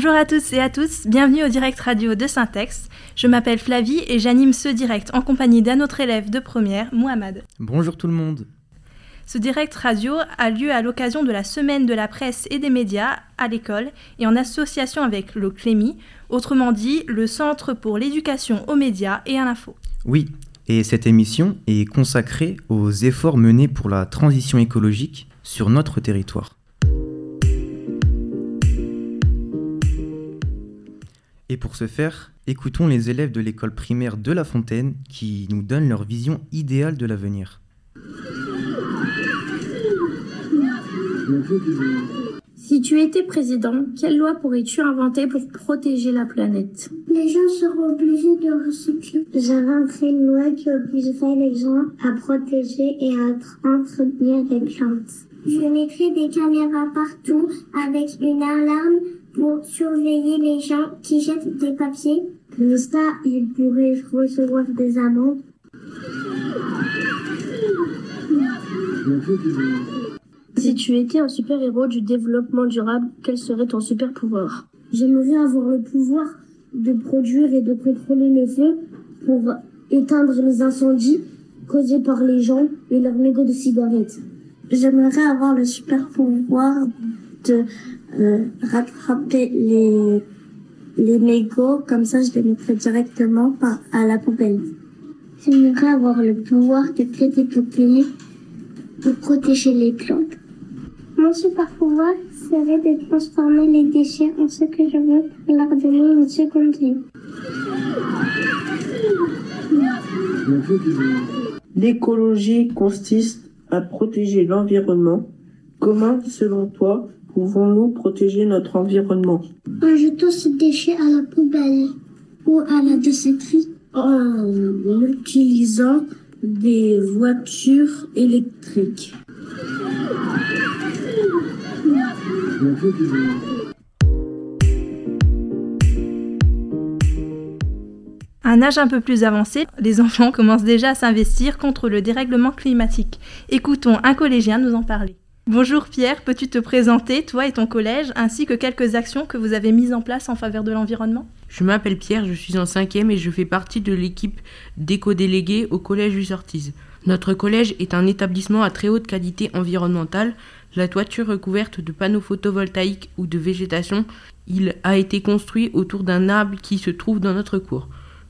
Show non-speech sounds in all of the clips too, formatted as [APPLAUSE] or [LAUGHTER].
Bonjour à tous et à tous, bienvenue au direct radio de Syntex. Je m'appelle Flavie et j'anime ce direct en compagnie d'un autre élève de première, Mohamed. Bonjour tout le monde. Ce direct radio a lieu à l'occasion de la semaine de la presse et des médias à l'école et en association avec le CLEMI, autrement dit le Centre pour l'éducation aux médias et à l'info. Oui, et cette émission est consacrée aux efforts menés pour la transition écologique sur notre territoire. Et pour ce faire, écoutons les élèves de l'école primaire de La Fontaine qui nous donnent leur vision idéale de l'avenir. Si tu étais président, quelle loi pourrais-tu inventer pour protéger la planète? Les gens seront obligés de recycler. J'inventerai une loi qui obligerait les gens à protéger et à entretenir les plantes. Je mettrai des caméras partout avec une alarme pour surveiller les gens qui jettent des papiers. Pour ça, ils pourraient recevoir des amendes. Si tu étais un super-héros du développement durable, quel serait ton super-pouvoir? J'aimerais avoir le pouvoir de produire et de contrôler le feu pour éteindre les incendies causés par les gens et leurs mégots de cigarettes. J'aimerais avoir le super-pouvoir de euh, rattraper les, les mégots, comme ça je les mettrais directement par, à la poubelle. J'aimerais avoir le pouvoir de créer des peupliers pour protéger les plantes. Mon super pouvoir serait de transformer les déchets en ce que je veux et leur donner une seconde vie. L'écologie consiste à protéger l'environnement. Comment, selon toi, pouvons-nous protéger notre environnement? En jetant ces déchets à la poubelle ou à la déchetterie. En utilisant des voitures électriques. À un âge un peu plus avancé, les enfants commencent déjà à s'investir contre le dérèglement climatique. Écoutons un collégien nous en parler. Bonjour Pierre, peux-tu te présenter, toi et ton collège, ainsi que quelques actions que vous avez mises en place en faveur de l'environnement? Je m'appelle Pierre, je suis en cinquième et je fais partie de l'équipe d'éco-délégués au collège du Sortise. Notre collège est un établissement à très haute qualité environnementale. La toiture recouverte de panneaux photovoltaïques ou de végétation, il a été construit autour d'un arbre qui se trouve dans notre cours.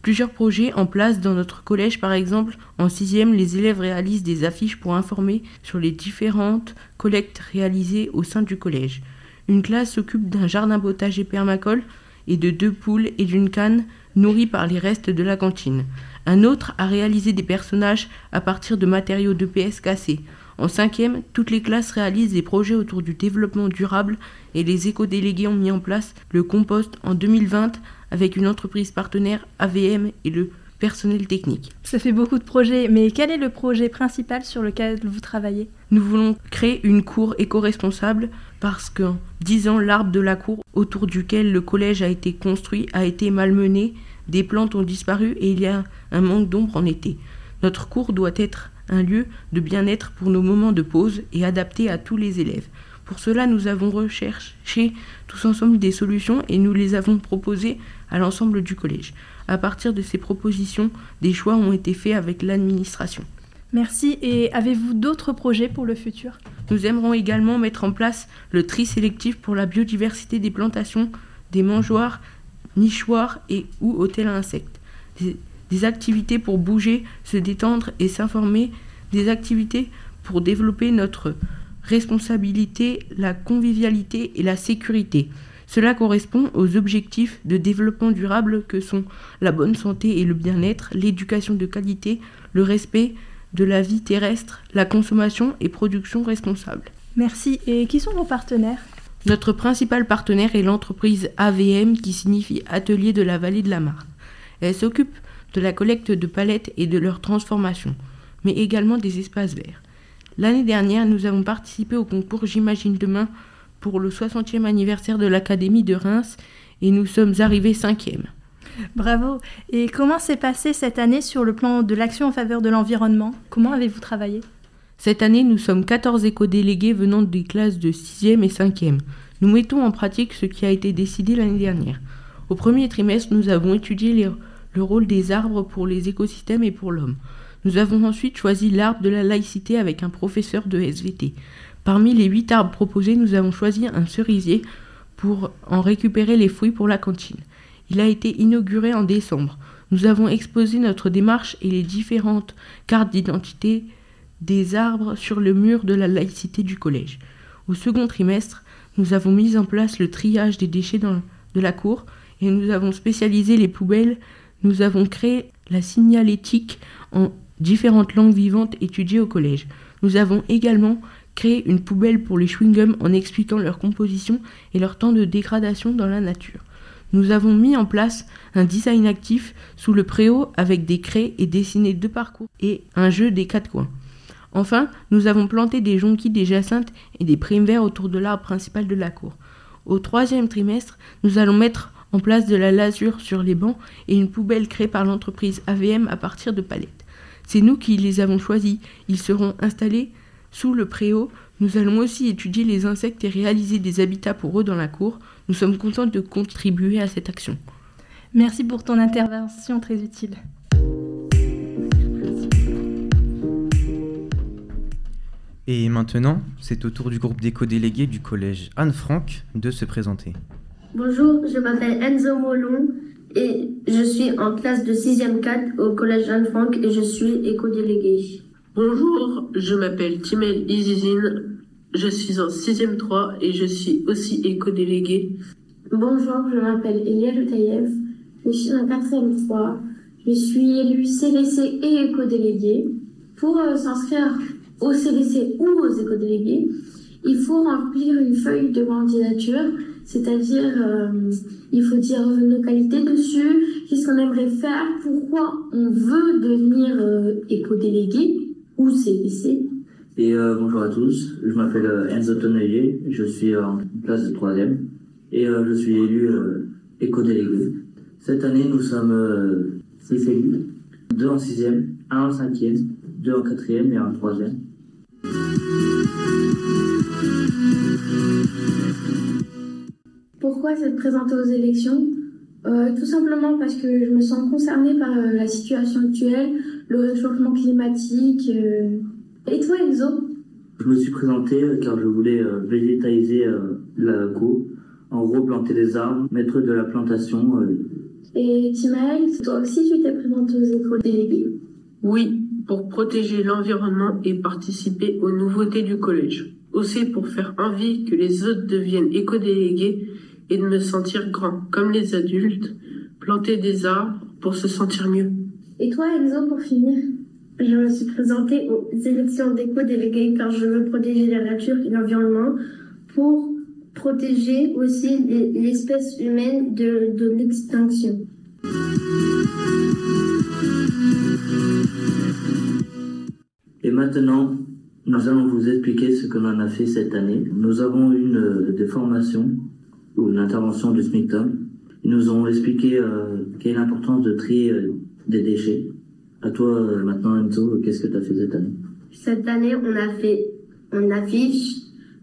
Plusieurs projets en place dans notre collège, par exemple, en sixième, les élèves réalisent des affiches pour informer sur les différentes collectes réalisées au sein du collège. Une classe s'occupe d'un jardin potager permacole et de deux poules et d'une canne nourries par les restes de la cantine. Un autre a réalisé des personnages à partir de matériaux d'EPS cassés. En cinquième, toutes les classes réalisent des projets autour du développement durable et les éco-délégués ont mis en place le compost en 2020 avec une entreprise partenaire AVM et le personnel technique. Ça fait beaucoup de projets, mais quel est le projet principal sur lequel vous travaillez? Nous voulons créer une cour éco-responsable parce qu'en 10 ans, l'arbre de la cour autour duquel le collège a été construit a été malmené, des plantes ont disparu et il y a un manque d'ombre en été. Notre cour doit être un lieu de bien-être pour nos moments de pause et adapté à tous les élèves. Pour cela, nous avons recherché tous ensemble des solutions et nous les avons proposées à l'ensemble du collège. À partir de ces propositions, des choix ont été faits avec l'administration. Merci. Et avez-vous d'autres projets pour le futur? Nous aimerons également mettre en place le tri sélectif pour la biodiversité des plantations, des mangeoires, nichoirs et ou hôtels à insectes. Des, des activités pour bouger, se détendre et s'informer, des activités pour développer notre responsabilité, la convivialité et la sécurité. Cela correspond aux objectifs de développement durable que sont la bonne santé et le bien-être, l'éducation de qualité, le respect de la vie terrestre, la consommation et production responsable. Merci. Et qui sont vos partenaires? Notre principal partenaire est l'entreprise AVM qui signifie Atelier de la vallée de la Marne. Elle s'occupe de la collecte de palettes et de leur transformation, mais également des espaces verts. L'année dernière, nous avons participé au concours J'imagine demain pour le 60e anniversaire de l'Académie de Reims et nous sommes arrivés cinquième. Bravo. Et comment s'est passé cette année sur le plan de l'action en faveur de l'environnement? Comment avez-vous travaillé? Cette année, nous sommes 14 éco-délégués venant des classes de 6e et 5e. Nous mettons en pratique ce qui a été décidé l'année dernière. Au premier trimestre, nous avons étudié le rôle des arbres pour les écosystèmes et pour l'homme. Nous avons ensuite choisi l'arbre de la laïcité avec un professeur de SVT. Parmi les huit arbres proposés, nous avons choisi un cerisier pour en récupérer les fruits pour la cantine. Il a été inauguré en décembre. Nous avons exposé notre démarche et les différentes cartes d'identité des arbres sur le mur de la laïcité du collège. Au second trimestre, nous avons mis en place le triage des déchets de la cour et nous avons spécialisé les poubelles. Nous avons créé la signalétique en différentes langues vivantes étudiées au collège. Nous avons également créé une poubelle pour les chewing-gums en expliquant leur composition et leur temps de dégradation dans la nature. Nous avons mis en place un design actif sous le préau avec des craies et dessiné deux parcours et un jeu des quatre coins. Enfin, nous avons planté des jonquilles, des jacinthes et des primes verts autour de l'arbre principal de la cour. Au troisième trimestre, nous allons mettre en place de la lasure sur les bancs et une poubelle créée par l'entreprise AVM à partir de palettes. C'est nous qui les avons choisis. Ils seront installés sous le préau. Nous allons aussi étudier les insectes et réaliser des habitats pour eux dans la cour. Nous sommes contents de contribuer à cette action. Merci pour ton intervention très utile. Et maintenant, c'est au tour du groupe d'éco-délégués du collège Anne-Franck de se présenter. Bonjour, je m'appelle Enzo Molon et je suis en classe de 6e 4 au collège Anne-Franck et je suis éco-délégué. Bonjour, je m'appelle Timel Izizine, je suis en 6e 3 et je suis aussi éco-délégué. Bonjour, je m'appelle Elia Lutayev, je suis en 4e 3, je suis élu CDC et éco-délégué. Pour euh, s'inscrire au CDC ou aux éco-délégués, il faut remplir une feuille de candidature, c'est-à-dire euh, il faut dire nos qualités dessus, qu'est-ce qu'on aimerait faire, pourquoi on veut devenir euh, éco-délégué ou CDC. Et euh, bonjour à tous, je m'appelle Enzo Tonnelier, je suis en classe de 3 et je suis élu éco-délégué. Cette année, nous sommes 6 élus, 2 en 6e, 1 en 5e, 2 en 4e et 1 en 3e. Pourquoi s'être présenté aux élections euh, Tout simplement parce que je me sens concernée par euh, la situation actuelle, le réchauffement climatique. Euh. Et toi, Enzo? Je me suis présenté car je voulais végétaliser la cour, en gros planter des arbres, mettre de la plantation. Et Timaël, toi aussi tu t'es présenté aux écoles déléguées Oui, pour protéger l'environnement et participer aux nouveautés du collège. Aussi pour faire envie que les autres deviennent éco-délégués et de me sentir grand, comme les adultes, planter des arbres pour se sentir mieux. Et toi, Enzo, pour finir Je me suis présentée aux élections d'éco-délégués car je veux protéger la nature et l'environnement pour protéger aussi l'espèce humaine de, de l'extinction. Et maintenant, nous allons vous expliquer ce que l'on a fait cette année. Nous avons eu une, des formations ou une intervention du SMICTOM. Ils nous ont expliqué euh, quelle est l'importance de trier euh, des déchets. À toi euh, maintenant Enzo, qu'est-ce que tu as fait cette année? Cette année, on a fait on affiche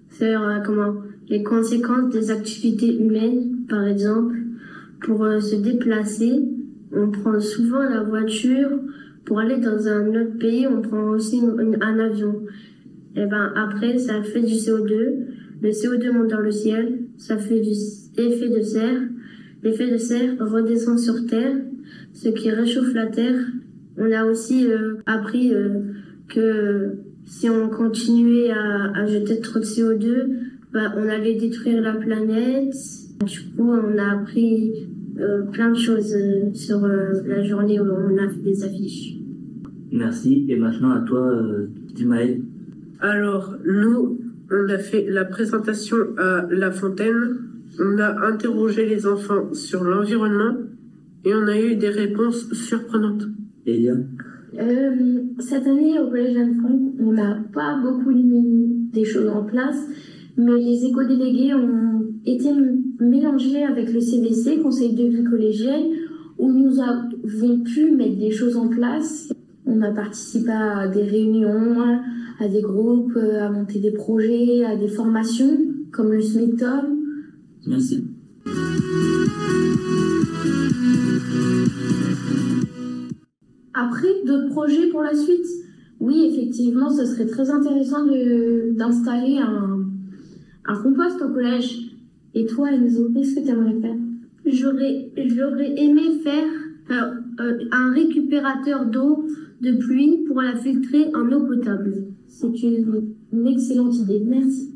sur comment les conséquences des activités humaines, par exemple, pour se déplacer. On prend souvent la voiture pour aller dans un autre pays, on prend aussi un avion. Et ben après, ça fait du CO2. Le CO2 monte dans le ciel, ça fait du effet de serre. L'effet de serre redescend sur Terre, ce qui réchauffe la Terre. On a aussi euh, appris euh, que si on continuait à, à, jeter trop de CO2, bah, on allait détruire la planète. Du coup, on a appris euh, plein de choses euh, sur euh, la journée où on a fait des affiches. Merci. Et maintenant à toi, euh, Timaël. Alors, nous, on a fait la présentation à La Fontaine. On a interrogé les enfants sur l'environnement et on a eu des réponses surprenantes. Elia euh, Cette année, au Collège Anne-Franck, on n'a pas beaucoup mis des choses en place, mais les éco-délégués ont été mélangés avec le CDC, Conseil de vie collégienne, où nous avons pu mettre des choses en place. On a participé à des réunions, à des groupes, à monter des projets, à des formations, comme le SMICTOM. Merci. Après, d'autres projets pour la suite? Oui, effectivement, ce serait très intéressant d'installer un, un compost au collège. Et toi, Enzo, qu'est-ce que tu aimerais faire? J'aurais, j'aurais aimé faire euh, un récupérateur d'eau de pluie pour la filtrer en eau potable. C'est une, une excellente idée. Merci.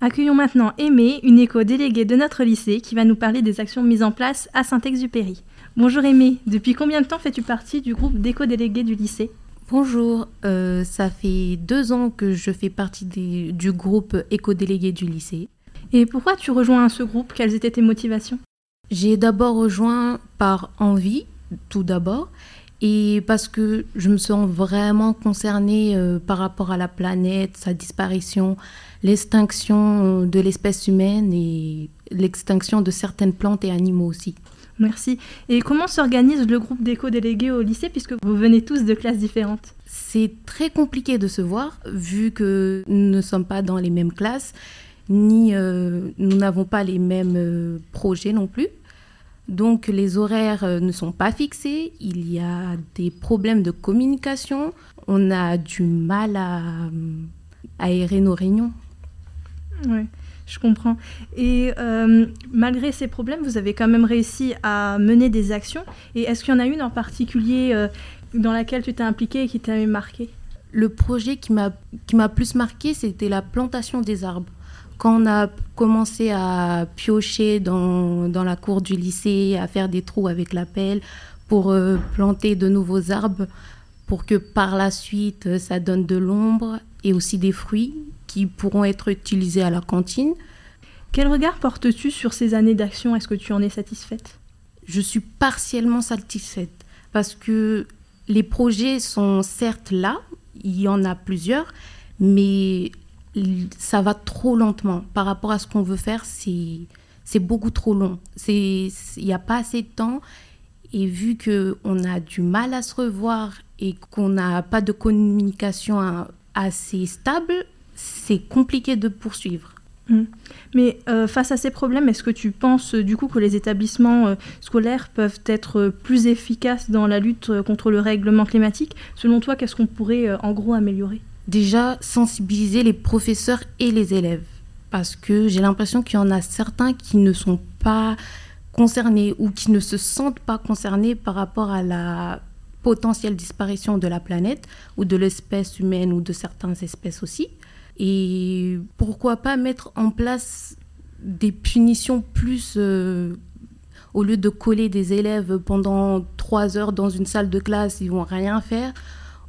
Accueillons maintenant Aimée, une éco-déléguée de notre lycée, qui va nous parler des actions mises en place à Saint-Exupéry. Bonjour Aimée, depuis combien de temps fais-tu partie du groupe d'éco-délégués du lycée? Bonjour, euh, ça fait deux ans que je fais partie des- du groupe éco-délégué du lycée. Et pourquoi tu rejoins ce groupe? Quelles étaient tes motivations? J'ai d'abord rejoint par envie, tout d'abord, et parce que je me sens vraiment concernée euh, par rapport à la planète, sa disparition, l'extinction euh, de l'espèce humaine et l'extinction de certaines plantes et animaux aussi. Merci. Et comment s'organise le groupe d'éco-délégués au lycée puisque vous venez tous de classes différentes? C'est très compliqué de se voir vu que nous ne sommes pas dans les mêmes classes, ni euh, nous n'avons pas les mêmes euh, projets non plus. Donc les horaires euh, ne sont pas fixés, il y a des problèmes de communication, on a du mal à aérer nos réunions. Oui, je comprends. Et malgré ces problèmes, vous avez quand même réussi à mener des actions. Et est-ce qu'il y en a une en particulier dans laquelle tu t'es impliquée et qui t'avait marqué Le projet qui m'a qui m'a plus marqué, c'était la plantation des arbres. Quand on a commencé à piocher dans, dans la cour du lycée, à faire des trous avec la pelle pour euh, planter de nouveaux arbres, pour que par la suite euh, ça donne de l'ombre et aussi des fruits qui pourront être utilisés à la cantine. Quel regard portes-tu sur ces années d'action? Est-ce que tu en es satisfaite? Je suis partiellement satisfaite parce que les projets sont certes là, il y en a plusieurs, mais ça va trop lentement par rapport à ce qu'on veut faire. C'est beaucoup trop long. Il n'y a pas assez de temps et vu que on a du mal à se revoir et qu'on n'a pas de communication assez stable, c'est compliqué de poursuivre. Mais euh, face à ces problèmes, est-ce que tu penses du coup que les établissements euh, scolaires peuvent être euh, plus efficaces dans la lutte contre le règlement climatique? Selon toi, qu'est-ce qu'on pourrait en gros améliorer? Déjà sensibiliser les professeurs et les élèves. Parce que j'ai l'impression qu'il y en a certains qui ne sont pas concernés ou qui ne se sentent pas concernés par rapport à la potentielle disparition de la planète ou de l'espèce humaine ou de certaines espèces aussi. Et pourquoi pas mettre en place des punitions plus... euh, au lieu de coller des élèves pendant trois heures dans une salle de classe, ils vont rien faire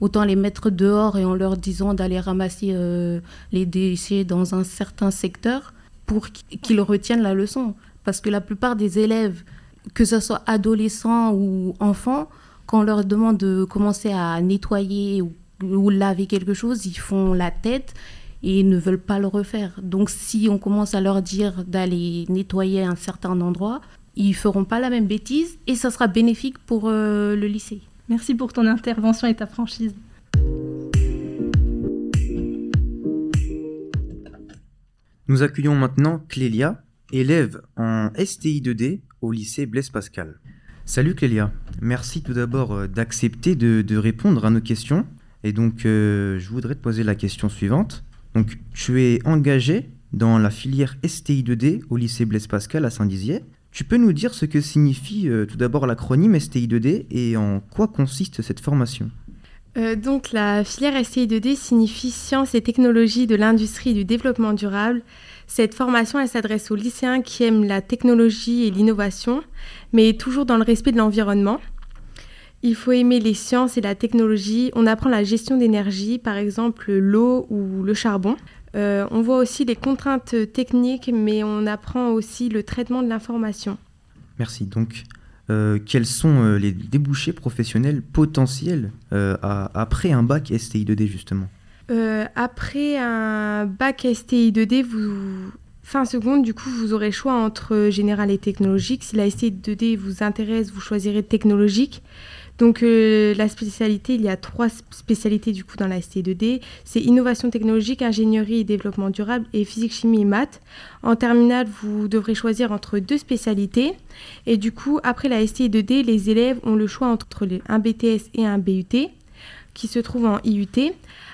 autant les mettre dehors et en leur disant d'aller ramasser euh, les déchets dans un certain secteur pour qu'ils retiennent la leçon. Parce que la plupart des élèves, que ce soit adolescents ou enfants, quand on leur demande de commencer à nettoyer ou, laver quelque chose, ils font la tête et ne veulent pas le refaire. Donc si on commence à leur dire d'aller nettoyer un certain endroit, ils feront pas la même bêtise et ça sera bénéfique pour euh, le lycée. Merci pour ton intervention et ta franchise. Nous accueillons maintenant Clélia, élève en STI 2D au lycée Blaise Pascal. Salut Clélia, merci tout d'abord euh, d'accepter de, répondre à nos questions. Et donc, euh, je voudrais te poser la question suivante. Donc, tu es engagé dans la filière STI 2D au lycée Blaise Pascal à Saint-Dizier. Tu peux nous dire ce que signifie euh, tout d'abord l'acronyme STI 2D et en quoi consiste cette formation? Euh, donc la filière STI2D signifie Sciences et technologies de l'industrie et du développement durable. Cette formation, s'adresse aux lycéens qui aiment la technologie et l'innovation, mais toujours dans le respect de l'environnement. Il faut aimer les sciences et la technologie. On apprend la gestion d'énergie, par exemple l'eau ou le charbon. Euh, on voit aussi les contraintes techniques, mais on apprend aussi le traitement de l'information. Merci. Donc, euh, quels sont euh, les débouchés professionnels potentiels à- après un bac STI 2D justement? Après un bac STI 2D, vous... fin seconde, du coup, vous aurez choix entre général et technologique. Si la STI 2D vous intéresse, vous choisirez technologique. Donc euh, la spécialité, il y a trois spécialités du coup dans la ST2D. C'est innovation technologique, ingénierie et développement durable et physique, chimie et maths. En terminale, vous devrez choisir entre deux spécialités. Et du coup, après la ST2D, les élèves ont le choix entre un BTS et un BUT qui se trouve en IUT.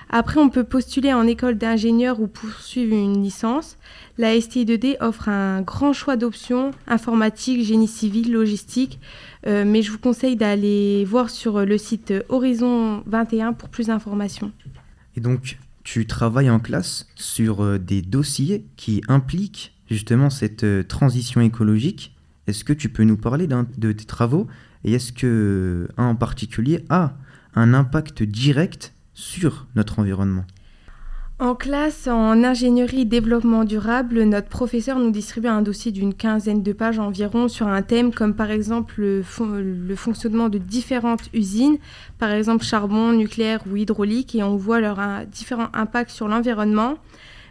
Après, on peut postuler en école d'ingénieur ou poursuivre une licence. La STI2D offre un grand choix d'options informatique, génie civil, logistique, euh, mais je vous conseille d'aller voir sur le site Horizon 21 pour plus d'informations. Et donc, tu travailles en classe sur euh, des dossiers qui impliquent justement cette euh, transition écologique. Est-ce que tu peux nous parler de tes travaux et est-ce que un en particulier a un impact direct sur notre environnement? En classe, en ingénierie et développement durable, notre professeur nous distribue un dossier d'une quinzaine de pages environ sur un thème comme par exemple le, fonctionnement de différentes usines, par exemple charbon, nucléaire ou hydraulique, et on voit leurs différents impacts sur l'environnement.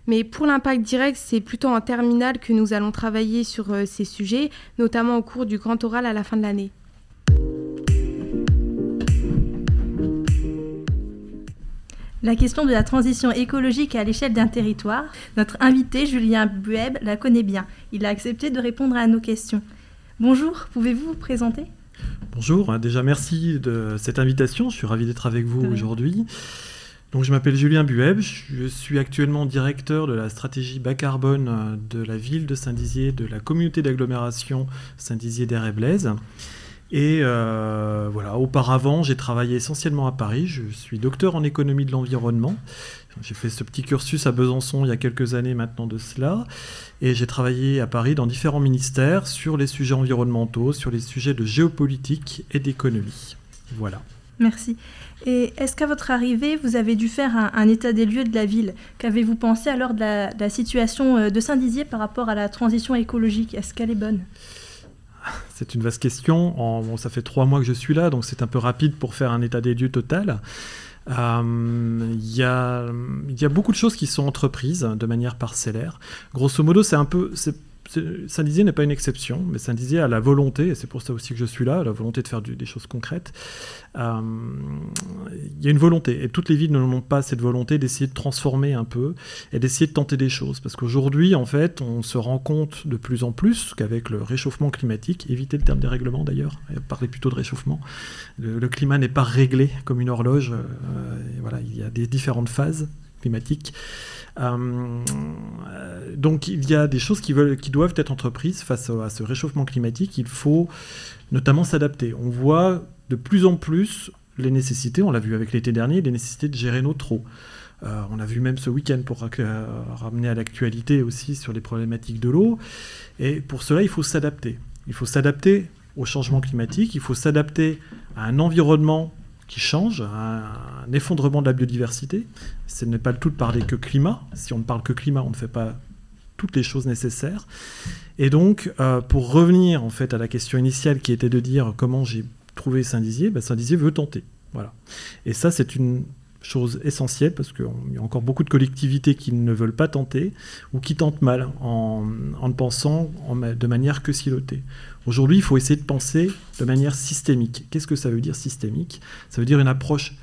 Mais pour l'impact direct, c'est plutôt en terminale que nous allons travailler sur euh, ces sujets, notamment au cours du grand oral à la fin de l'année. La question de la transition écologique à l'échelle d'un territoire, notre invité Julien Bueb la connaît bien. Il a accepté de répondre à nos questions. Bonjour, pouvez-vous vous présenter? Bonjour, hein, déjà merci de cette invitation. Je suis ravi d'être avec vous aujourd'hui. Donc, je m'appelle Julien Bueb, je suis actuellement directeur de la stratégie bas carbone euh, de la ville de Saint-Dizier, de la communauté d'agglomération Saint-Dizier d'Air et Blaise. Et euh, voilà, auparavant, j'ai travaillé essentiellement à Paris. Je suis docteur en économie de l'environnement. J'ai fait ce petit cursus à Besançon il y a quelques années maintenant de cela. Et j'ai travaillé à Paris dans différents ministères sur les sujets environnementaux, sur les sujets de géopolitique et d'économie. Voilà. Merci. Et est-ce qu'à votre arrivée, vous avez dû faire un, état des lieux de la ville? Qu'avez-vous pensé alors de la, situation euh, de Saint-Dizier par rapport à la transition écologique? Est-ce qu'elle est bonne? [LAUGHS] c'est une vaste question. ça fait trois mois que je suis là, donc c'est un peu rapide pour faire un état des lieux total. Euh, il y, a, beaucoup de choses qui sont entreprises de manière parcellaire. Grosso modo, c'est un peu, Saint-Dizier n'est pas une exception, mais Saint-Dizier a la volonté, et c'est pour ça aussi que je suis là, la volonté de faire des choses concrètes. Euh, il y a une volonté, et toutes les villes n'ont pas cette volonté d'essayer de transformer un peu et d'essayer de tenter des choses. Parce qu'aujourd'hui, en fait, on se rend compte de plus en plus qu'avec le réchauffement climatique, éviter le terme dérèglement d'ailleurs, parler plutôt de réchauffement, le, climat n'est pas réglé comme une horloge. Euh, voilà, il y a des différentes phases climatiques. Euh, donc il y a des choses qui, veulent, qui doivent être entreprises face à ce réchauffement climatique. Il faut notamment s'adapter. On voit de plus en plus les nécessités, on l'a vu avec l'été dernier, les nécessités de gérer nos trous. Euh, on l'a vu même ce week-end pour euh, ramener à l'actualité aussi sur les problématiques de l'eau. Et pour cela, il faut s'adapter. Il faut s'adapter au changement climatique, il faut s'adapter à un environnement qui change, un, effondrement de la biodiversité. Ce n'est pas le tout de parler que climat. Si on ne parle que climat, on ne fait pas toutes les choses nécessaires. Et donc, euh, pour revenir en fait à la question initiale qui était de dire comment j'ai trouvé Saint-Dizier, ben Saint-Dizier veut tenter. Voilà. Et ça, c'est une chose essentielle parce qu'il y a encore beaucoup de collectivités qui ne veulent pas tenter ou qui tentent mal en, ne pensant de manière que silotée. Aujourd'hui, il faut essayer de penser de manière systémique. Qu'est-ce que ça veut dire systémique? Ça veut dire une approche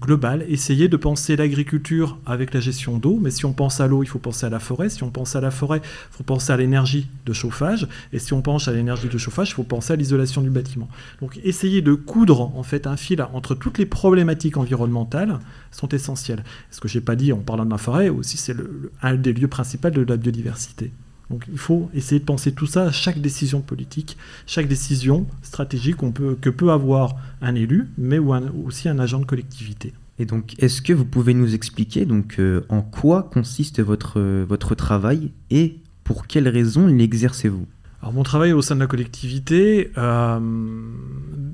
globale, essayer de penser l'agriculture avec la gestion d'eau, mais si on pense à l'eau, il faut penser à la forêt, si on pense à la forêt, il faut penser à l'énergie de chauffage, et si on pense à l'énergie de chauffage, il faut penser à l'isolation du bâtiment. Donc essayer de coudre en fait un fil entre toutes les problématiques environnementales sont essentielles. Ce que j'ai pas dit en parlant de la forêt, aussi c'est un des lieux principaux de la biodiversité. Donc il faut essayer de penser tout ça à chaque décision politique, chaque décision stratégique peut, que peut avoir un élu, mais aussi un agent de collectivité. Et donc, est-ce que vous pouvez nous expliquer donc euh, en quoi consiste votre, votre travail et pour quelles raisons l'exercez-vous? Alors mon travail au sein de la collectivité, euh,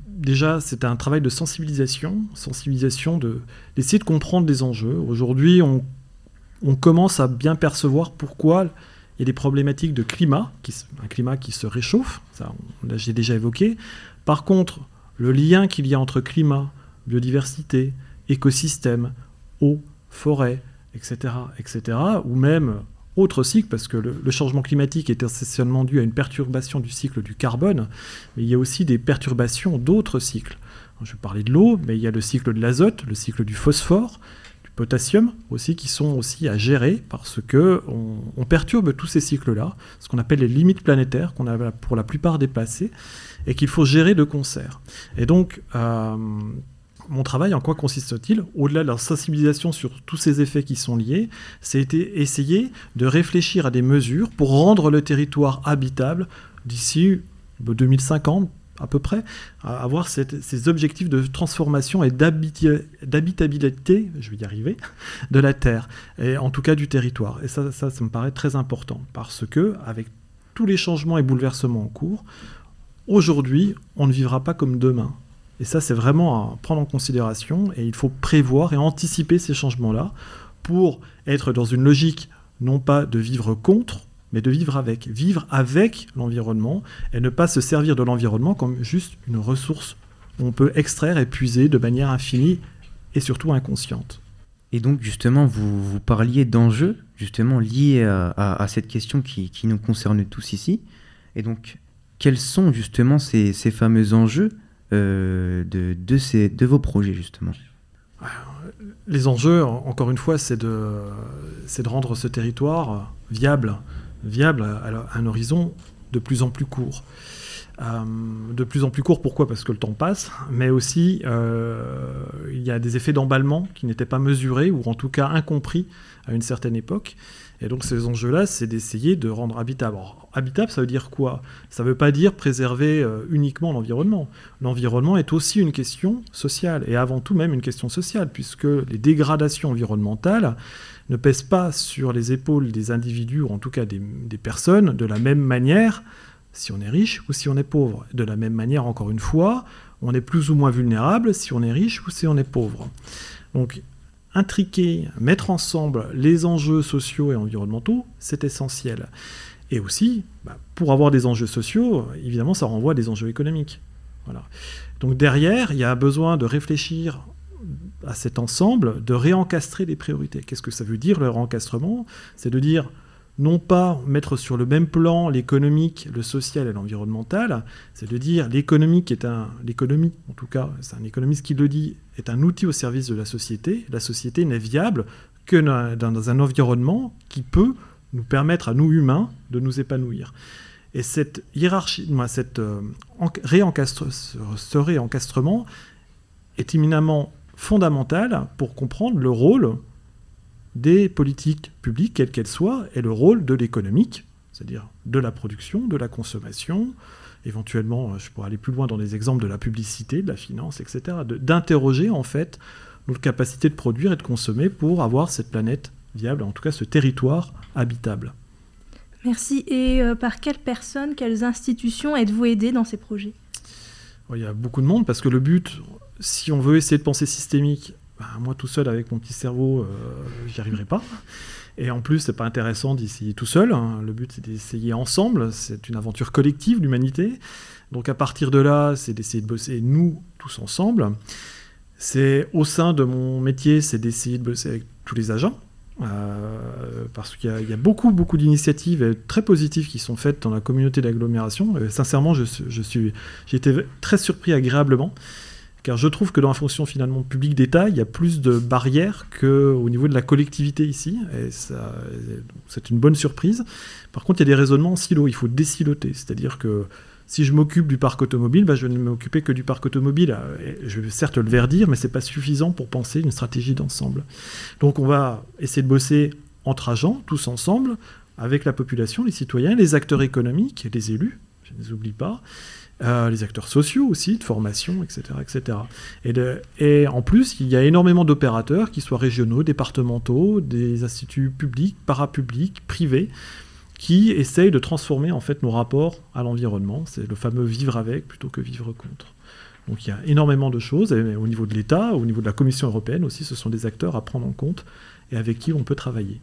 déjà c'est un travail de sensibilisation, sensibilisation de d'essayer de comprendre les enjeux. Aujourd'hui, on, on commence à bien percevoir pourquoi il y a des problématiques de climat, un climat qui se réchauffe, ça j'ai déjà évoqué. Par contre, le lien qu'il y a entre climat, biodiversité, écosystème, eau, forêt, etc., etc., ou même autres cycles, parce que le, changement climatique est essentiellement dû à une perturbation du cycle du carbone, mais il y a aussi des perturbations d'autres cycles. Je parlais de l'eau, mais il y a le cycle de l'azote, le cycle du phosphore, potassium aussi, qui sont aussi à gérer parce que on, perturbe tous ces cycles-là, ce qu'on appelle les limites planétaires, qu'on a pour la plupart dépassées, et qu'il faut gérer de concert. Et donc, euh, mon travail, en quoi consiste-t-il? Au-delà de la sensibilisation sur tous ces effets qui sont liés, c'est essayer de réfléchir à des mesures pour rendre le territoire habitable d'ici 2050 à peu près, avoir ces objectifs de transformation et d'habitabilité, je vais y arriver, de la Terre, et en tout cas du territoire. Et ça, ça, ça me paraît très important, parce que, avec tous les changements et bouleversements en cours, aujourd'hui, on ne vivra pas comme demain. Et ça, c'est vraiment à prendre en considération, et il faut prévoir et anticiper ces changements-là pour être dans une logique non pas de vivre contre, mais de vivre avec. Vivre avec l'environnement et ne pas se servir de l'environnement comme juste une ressource où on peut extraire et puiser de manière infinie et surtout inconsciente. Et donc justement, vous, vous parliez d'enjeux justement liés à, cette question qui, nous concerne tous ici. Et donc, quels sont justement ces, fameux enjeux euh, de, de, ces, de vos projets justement? Les enjeux, encore une fois, c'est de, de rendre ce territoire viable viable à, un horizon de plus en plus court. Euh, de plus en plus court, pourquoi? Parce que le temps passe, mais aussi euh, il y a des effets d'emballement qui n'étaient pas mesurés ou en tout cas incompris à une certaine époque. Et donc ces enjeux-là, c'est d'essayer de rendre habitable. habitable, ça veut dire quoi? Ça ne veut pas dire préserver euh, uniquement l'environnement. L'environnement est aussi une question sociale, et avant tout même une question sociale, puisque les dégradations environnementales ne pèsent pas sur les épaules des individus, ou en tout cas des, personnes, de la même manière si on est riche ou si on est pauvre. De la même manière, encore une fois, on est plus ou moins vulnérable si on est riche ou si on est pauvre. Donc, intriquer, mettre ensemble les enjeux sociaux et environnementaux, c'est essentiel. Et aussi, bah, pour avoir des enjeux sociaux, évidemment, ça renvoie à des enjeux économiques. Voilà. Donc derrière, il y a besoin de réfléchir à cet ensemble de réencastrer les priorités. Qu'est-ce que ça veut dire le réencastrement? C'est de dire non pas mettre sur le même plan l'économique, le social et l'environnemental, c'est de dire l'économique est un l'économie en tout cas, c'est un économiste qui le dit, est un outil au service de la société. La société n'est viable que dans un environnement qui peut nous permettre à nous humains de nous épanouir. Et cette hiérarchie, cette, euh, ce réencastrement est éminemment fondamentale pour comprendre le rôle des politiques publiques, quelles qu'elles soient, et le rôle de l'économique, c'est-à-dire de la production, de la consommation, éventuellement, je pourrais aller plus loin dans des exemples de la publicité, de la finance, etc., d'interroger en fait notre capacité de produire et de consommer pour avoir cette planète viable, en tout cas ce territoire habitable. Merci. Et euh, par quelles personnes, quelles institutions êtes-vous aidé dans ces projets? Il y a beaucoup de monde parce que le but, si on veut essayer de penser systémique, bah, moi tout seul avec mon petit cerveau, euh, j'y arriverai pas. Et en plus, c'est pas intéressant d'essayer tout seul. Hein. Le but, c'est d'essayer ensemble. C'est une aventure collective, l'humanité. Donc à partir de là, c'est d'essayer de bosser nous tous ensemble. C'est au sein de mon métier, c'est d'essayer de bosser avec tous les agents. Euh, parce qu'il y, a beaucoup, beaucoup d'initiatives très positives qui sont faites dans la communauté d'agglomération. sincèrement, je, j'ai été très surpris agréablement car je trouve que dans la fonction finalement publique d'État, il y a plus de barrières qu'au niveau de la collectivité ici, et c'est une bonne surprise. Par contre, il y a des raisonnements en silo, il faut désiloter, c'est-à-dire que si je m'occupe du parc automobile, bah, je ne m'occuper que du parc automobile. je vais certes le verdir, mais ce n'est pas suffisant pour penser une stratégie d'ensemble. Donc on va essayer de bosser entre agents, tous ensemble, avec la population, les citoyens, les acteurs économiques, les élus, je ne les oublie pas, les acteurs sociaux aussi, de formation, etc. etc. Et, en plus, il y a énormément d'opérateurs, qui soient régionaux, départementaux, des instituts publics, parapublics, privés, qui essayent de transformer en fait nos rapports à l'environnement. C'est le fameux vivre avec plutôt que vivre contre. Donc il y a énormément de choses, au niveau de l'État, au niveau de la Commission européenne aussi, ce sont des acteurs à prendre en compte et avec qui on peut travailler.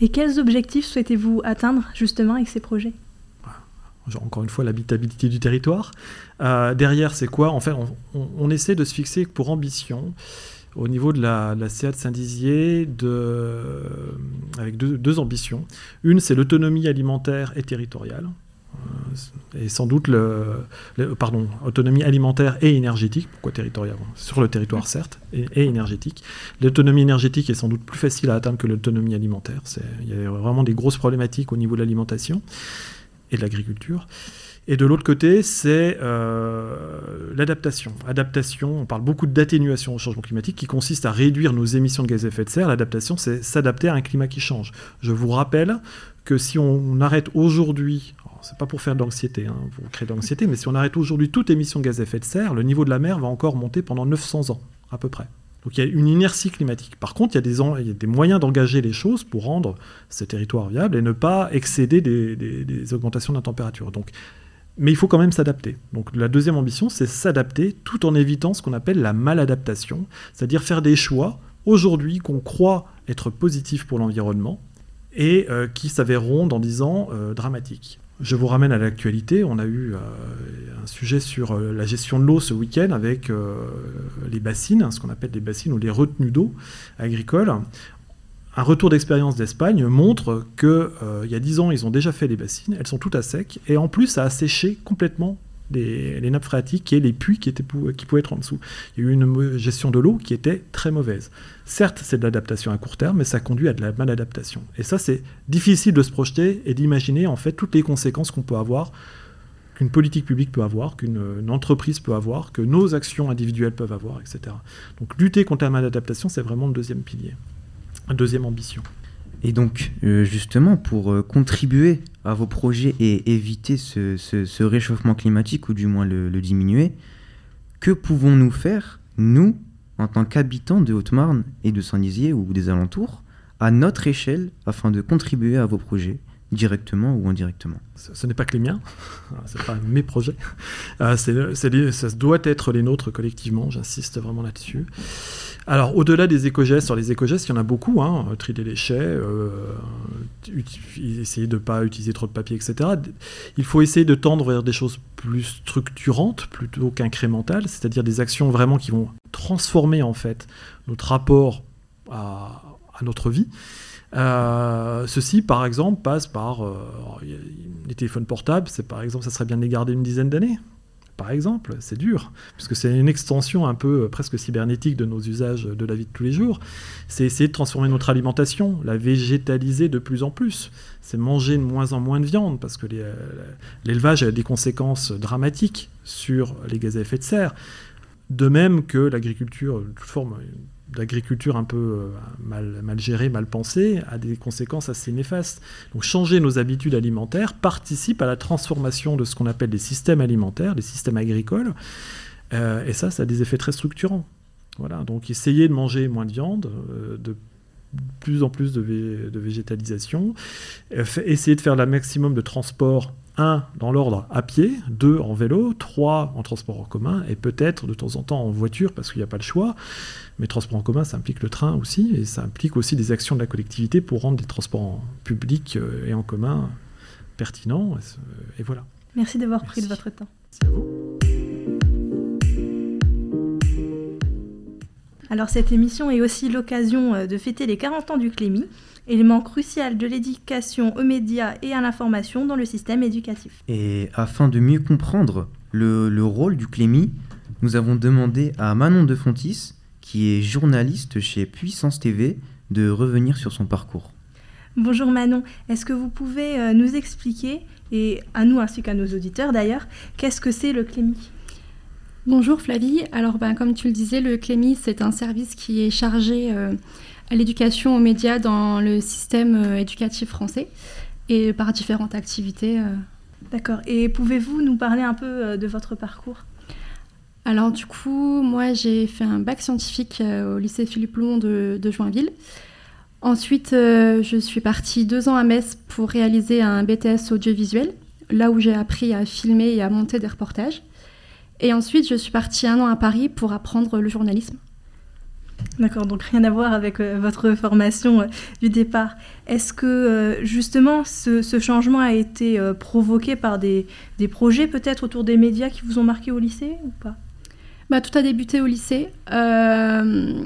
Et quels objectifs souhaitez-vous atteindre justement avec ces projets? Encore une fois, l'habitabilité du territoire. Euh, derrière, c'est quoi? En fait, on, essaie de se fixer pour ambition, au niveau de la, CA de Saint-Dizier, avec deux, ambitions. Une, c'est l'autonomie alimentaire et territoriale. et sans doute le, pardon, autonomie alimentaire et énergétique, pourquoi territoriale? Sur le territoire certes, et, énergétique. L'autonomie énergétique est sans doute plus facile à atteindre que l'autonomie alimentaire. Il y a vraiment des grosses problématiques au niveau de l'alimentation et de l'agriculture. Et de l'autre côté, c'est euh, l'adaptation. Adaptation, on parle beaucoup d'atténuation au changement climatique qui consiste à réduire nos émissions de gaz à effet de serre. L'adaptation, c'est s'adapter à un climat qui change. Je vous rappelle que si on arrête aujourd'hui c'est pas pour faire de l'anxiété, hein, pour de mais si on arrête aujourd'hui toute émission de gaz à effet de serre, le niveau de la mer va encore monter pendant 900 ans, à peu près. Donc il y a une inertie climatique. Par contre, il y a des, des moyens d'engager les choses pour rendre ces territoires viables et ne pas excéder des, augmentations de la température. Donc, mais il faut quand même s'adapter. Donc la deuxième ambition, c'est s'adapter tout en évitant ce qu'on appelle la maladaptation, c'est-à-dire faire des choix aujourd'hui qu'on croit être positifs pour l'environnement et euh, qui s'avéreront dans 10 ans euh, dramatiques. Je vous ramène à l'actualité. On a eu euh, un sujet sur euh, la gestion de l'eau ce week-end avec euh, les bassines, ce qu'on appelle les bassines ou les retenues d'eau agricoles. Un retour d'expérience d'Espagne montre qu'il y a 10 ans, ils ont déjà fait les bassines, elles sont toutes à sec, et en plus, ça a séché complètement les, nappes phréatiques et les puits qui, pouvaient être en dessous. Il y a eu une gestion de l'eau qui était très mauvaise. Certes, c'est de l'adaptation à court terme, mais ça conduit à de la maladaptation. Et ça, c'est difficile de se projeter et d'imaginer en fait toutes les conséquences qu'on peut avoir, qu'une politique publique peut avoir, qu'une entreprise peut avoir, que nos actions individuelles peuvent avoir, etc. Donc lutter contre la maladaptation, c'est vraiment le deuxième pilier, une deuxième ambition. Et donc, euh, justement, pour euh, contribuer à vos projets et éviter ce, réchauffement climatique, ou du moins le, diminuer, que pouvons-nous faire, nous, en tant qu'habitants de Haute-Marne et de Saint-Dizier ou des alentours, à notre échelle, afin de contribuer à vos projets directement ou indirectement? Ce, n'est pas que les miens, [LAUGHS] ce n'est pas mes projets, euh, ça doit être les nôtres collectivement, j'insiste vraiment là-dessus. Alors, au-delà des éco-gestes, sur les éco-gestes, il y en a beaucoup, hein, trier des déchets, essayer de ne pas utiliser trop de papier, etc. Il faut essayer de tendre vers des choses plus structurantes plutôt qu'incrémentales, c'est-à-dire des actions vraiment qui vont transformer en fait notre rapport à, notre vie. Euh, ceci, par exemple, passe par euh, les téléphones portables. C'est par exemple, ça serait bien de les garder une dizaine d'années par exemple, c'est dur, puisque c'est une extension un peu euh, presque cybernétique de nos usages de la vie de tous les jours. C'est essayer de transformer notre alimentation, la végétaliser de plus en plus. C'est manger de moins en moins de viande, parce que euh, l'élevage a des conséquences dramatiques sur les gaz à effet de serre. De même que l'agriculture, forme, d'agriculture un peu euh, mal, mal gérée, mal pensée, a des conséquences assez néfastes. Donc changer nos habitudes alimentaires participe à la transformation de ce qu'on appelle des systèmes alimentaires, des systèmes agricoles, euh, et ça, ça a des effets très structurants. Voilà, donc essayer de manger moins de viande, euh, de plus en plus de, de végétalisation, essayer de faire le maximum de transport 1 dans l'ordre à pied, 2 en vélo, 3 en transport en commun, et peut-être de temps en temps en voiture parce qu'il n'y a pas le choix. Mais transport en commun, ça implique le train aussi, et ça implique aussi des actions de la collectivité pour rendre des transports publics euh, et en commun pertinents. Et voilà. Merci d'avoir pris de votre temps. Alors cette émission est aussi l'occasion euh, de fêter les 40 ans du Clémy élément crucial de l'éducation aux médias et à l'information dans le système éducatif. Et afin de mieux comprendre le, rôle du Clémy, nous avons demandé à Manon de Fontis, qui est journaliste chez Puissance TV, de revenir sur son parcours. Bonjour Manon, est-ce que vous pouvez euh, nous expliquer, et à nous ainsi qu'à nos auditeurs d'ailleurs, qu'est-ce que c'est le Clémy? Bonjour Flavie, alors ben, comme tu le disais, le Clémy c'est un service qui est chargé euh, à l'éducation aux médias dans le système euh, éducatif français et par différentes activités. Euh. D'accord. Et pouvez-vous nous parler un peu de votre parcours? Alors du coup, moi j'ai fait un bac scientifique au lycée Philippe Long de, Joinville. Ensuite, je suis partie deux ans à Metz pour réaliser un BTS audiovisuel, là où j'ai appris à filmer et à monter des reportages. Et ensuite, je suis partie un an à Paris pour apprendre le journalisme. D'accord, donc rien à voir avec euh, votre formation euh, du départ. Est-ce que euh, justement ce, changement a été provoqué par des, projets peut-être autour des médias qui vous ont marqué au lycée ou pas? Bah, Tout a débuté au lycée. en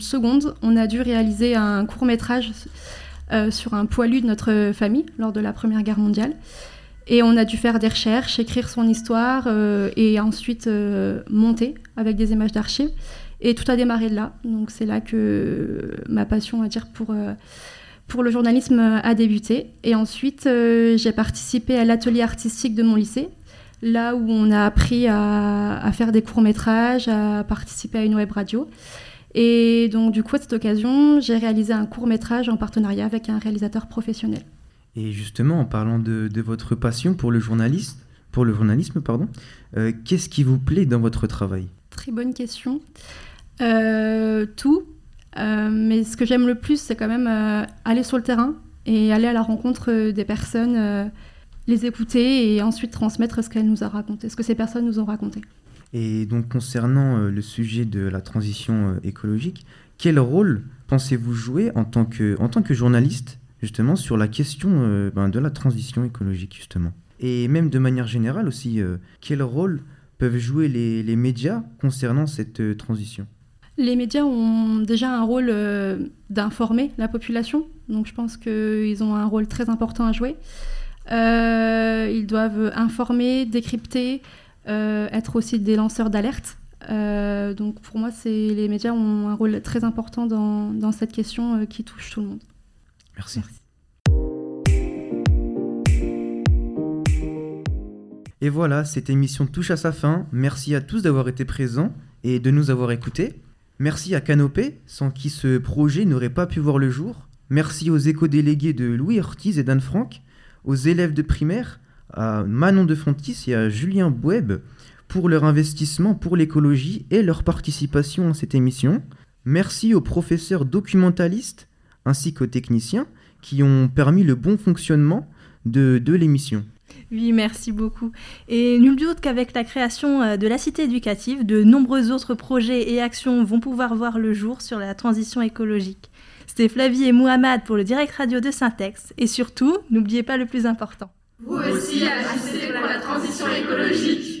seconde, on a dû réaliser un court métrage sur un poilu de notre famille lors de la Première Guerre mondiale. Et on a dû faire des recherches, écrire son histoire et ensuite monter avec des images d'archives. Et tout a démarré de là. Donc c'est là que ma passion, à dire, pour, pour le journalisme a débuté. Et ensuite, j'ai participé à l'atelier artistique de mon lycée, là où on a appris à, faire des courts-métrages, à participer à une web radio. Et donc, du coup, à cette occasion, j'ai réalisé un court-métrage en partenariat avec un réalisateur professionnel. Et justement, en parlant de, votre passion pour le, journaliste, pour le journalisme, pardon, euh, qu'est-ce qui vous plaît dans votre travail? Très bonne question. Euh, tout. Euh, mais ce que j'aime le plus, c'est quand même aller sur le terrain et aller à la rencontre des personnes les écouter et ensuite transmettre ce qu'elle nous a raconté, ce que ces personnes nous ont raconté. Et donc concernant le sujet de la transition écologique, quel rôle pensez-vous jouer en tant que, en tant que journaliste justement sur la question euh, ben, de la transition écologique justement Et même de manière générale aussi, quel rôle peuvent jouer les, les médias concernant cette transition? Les médias ont déjà un rôle d'informer la population, donc je pense qu'ils ont un rôle très important à jouer. Euh, ils doivent informer, décrypter, euh, être aussi des lanceurs d'alerte. Euh, donc pour moi, les médias ont un rôle très important dans, cette question qui touche tout le monde. Merci. Et voilà, cette émission touche à sa fin. Merci à tous d'avoir été présents et de nous avoir écoutés. Merci à Canopé, sans qui ce projet n'aurait pas pu voir le jour. Merci aux éco-délégués de Louis Ortiz et d'Anne Franck aux élèves de primaire, à Manon de Fontis et à Julien Boueb pour leur investissement pour l'écologie et leur participation à cette émission. Merci aux professeurs documentalistes ainsi qu'aux techniciens qui ont permis le bon fonctionnement de, de l'émission. Oui, merci beaucoup. Et nul doute qu'avec la création euh, de la cité éducative, de nombreux autres projets et actions vont pouvoir voir le jour sur la transition écologique. C'était Flavie et Mohamed pour le direct radio de Syntex. Et surtout, n'oubliez pas le plus important. Vous aussi agissez pour la transition écologique.